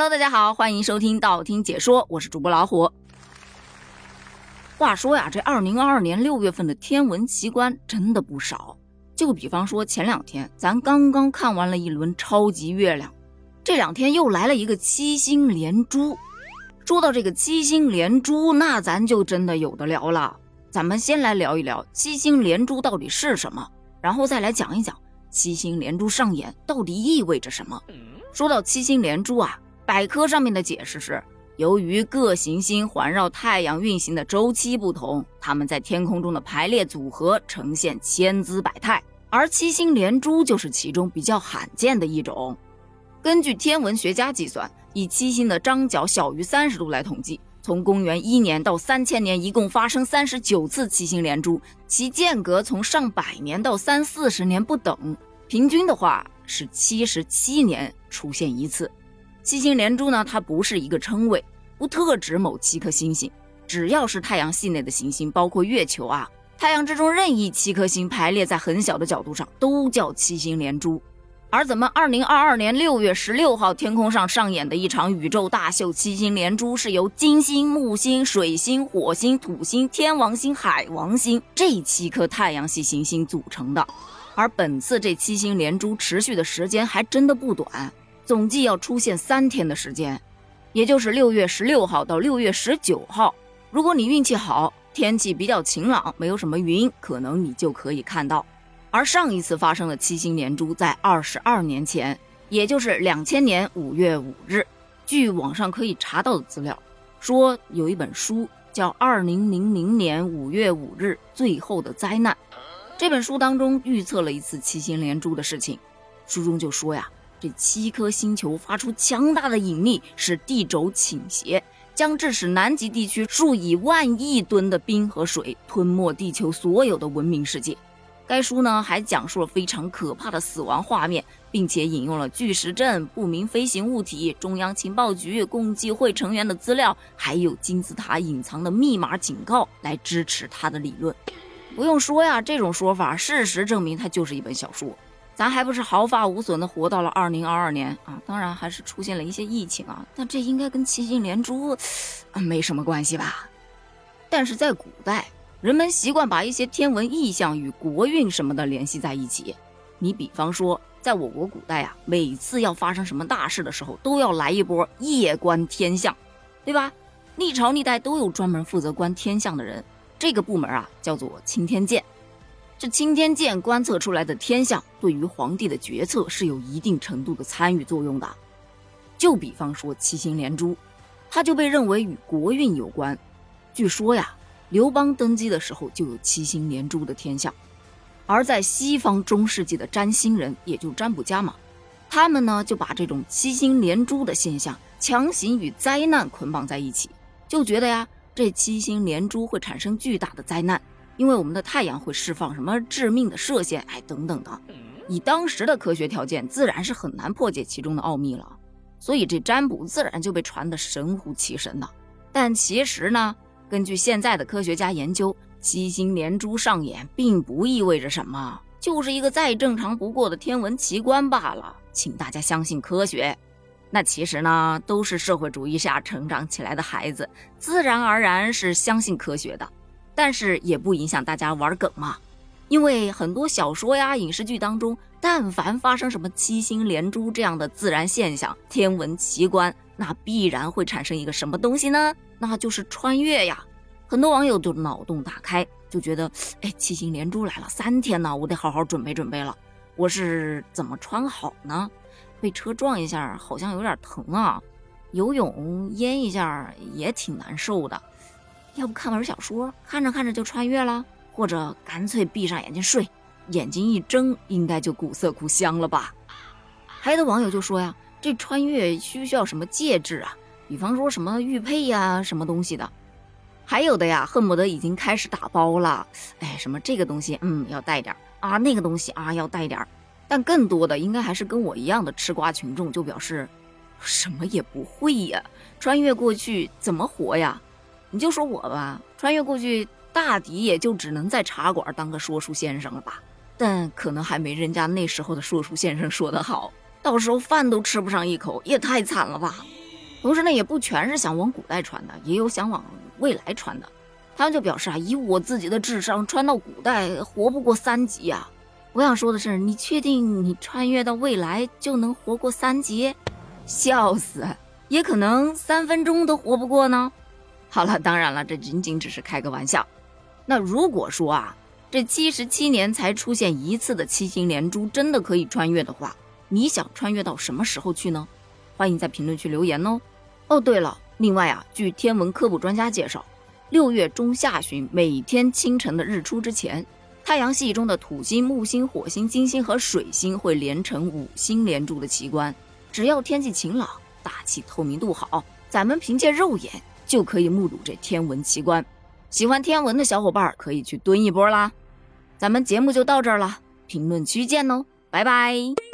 Hello，大家好，欢迎收听道听解说，我是主播老虎。话说呀，这二零二二年六月份的天文奇观真的不少。就比方说前两天咱刚刚看完了一轮超级月亮，这两天又来了一个七星连珠。说到这个七星连珠，那咱就真的有的聊了。咱们先来聊一聊七星连珠到底是什么，然后再来讲一讲七星连珠上演到底意味着什么。说到七星连珠啊。百科上面的解释是，由于各行星环绕太阳运行的周期不同，它们在天空中的排列组合呈现千姿百态，而七星连珠就是其中比较罕见的一种。根据天文学家计算，以七星的张角小于三十度来统计，从公元一年到三千年，一共发生三十九次七星连珠，其间隔从上百年到三四十年不等，平均的话是七十七年出现一次。七星连珠呢，它不是一个称谓，不特指某七颗星星，只要是太阳系内的行星，包括月球啊，太阳之中任意七颗星排列在很小的角度上，都叫七星连珠。而咱们二零二二年六月十六号天空上上演的一场宇宙大秀——七星连珠，是由金星、木星、水星、火星、土星、天王星、海王星这七颗太阳系行星组成的。而本次这七星连珠持续的时间还真的不短。总计要出现三天的时间，也就是六月十六号到六月十九号。如果你运气好，天气比较晴朗，没有什么云，可能你就可以看到。而上一次发生的七星连珠在二十二年前，也就是两千年五月五日。据网上可以查到的资料说，有一本书叫《二零零零年五月五日最后的灾难》，这本书当中预测了一次七星连珠的事情。书中就说呀。这七颗星球发出强大的引力，使地轴倾斜，将致使南极地区数以万亿吨的冰和水吞没地球所有的文明世界。该书呢还讲述了非常可怕的死亡画面，并且引用了巨石阵、不明飞行物体、中央情报局共济会成员的资料，还有金字塔隐藏的密码警告来支持他的理论。不用说呀，这种说法，事实证明它就是一本小说。咱还不是毫发无损的活到了二零二二年啊！当然还是出现了一些疫情啊，但这应该跟七星连珠没什么关系吧？但是在古代，人们习惯把一些天文异象与国运什么的联系在一起。你比方说，在我国古代啊，每次要发生什么大事的时候，都要来一波夜观天象，对吧？历朝历代都有专门负责观天象的人，这个部门啊叫做钦天监。这钦天监观测出来的天象，对于皇帝的决策是有一定程度的参与作用的。就比方说七星连珠，它就被认为与国运有关。据说呀，刘邦登基的时候就有七星连珠的天象。而在西方中世纪的占星人，也就占卜家嘛，他们呢就把这种七星连珠的现象强行与灾难捆绑在一起，就觉得呀，这七星连珠会产生巨大的灾难。因为我们的太阳会释放什么致命的射线，哎，等等的，以当时的科学条件，自然是很难破解其中的奥秘了。所以这占卜自然就被传得神乎其神的。但其实呢，根据现在的科学家研究，七星连珠上演并不意味着什么，就是一个再正常不过的天文奇观罢了。请大家相信科学。那其实呢，都是社会主义下成长起来的孩子，自然而然是相信科学的。但是也不影响大家玩梗嘛，因为很多小说呀、影视剧当中，但凡发生什么七星连珠这样的自然现象、天文奇观，那必然会产生一个什么东西呢？那就是穿越呀！很多网友都脑洞大开，就觉得，哎，七星连珠来了三天呢，我得好好准备准备了。我是怎么穿好呢？被车撞一下好像有点疼啊，游泳淹一下也挺难受的。要不看本小说，看着看着就穿越了，或者干脆闭上眼睛睡，眼睛一睁，应该就古色古香了吧？还有的网友就说呀，这穿越需需要什么戒指啊？比方说什么玉佩呀，什么东西的？还有的呀，恨不得已经开始打包了，哎，什么这个东西，嗯，要带点啊，那个东西啊，要带点但更多的应该还是跟我一样的吃瓜群众，就表示什么也不会呀，穿越过去怎么活呀？你就说我吧，穿越过去，大抵也就只能在茶馆当个说书先生了吧。但可能还没人家那时候的说书先生说得好，到时候饭都吃不上一口，也太惨了吧。同时呢，也不全是想往古代传的，也有想往未来传的。他们就表示啊，以我自己的智商，穿到古代活不过三级呀。我想说的是，你确定你穿越到未来就能活过三级？笑死！也可能三分钟都活不过呢。好了，当然了，这仅仅只是开个玩笑。那如果说啊，这七十七年才出现一次的七星连珠真的可以穿越的话，你想穿越到什么时候去呢？欢迎在评论区留言哦。哦，对了，另外啊，据天文科普专家介绍，六月中下旬每天清晨的日出之前，太阳系中的土星、木星、火星、金星和水星会连成五星连珠的奇观。只要天气晴朗。大气透明度好，咱们凭借肉眼就可以目睹这天文奇观。喜欢天文的小伙伴可以去蹲一波啦。咱们节目就到这儿了，评论区见喽，拜拜。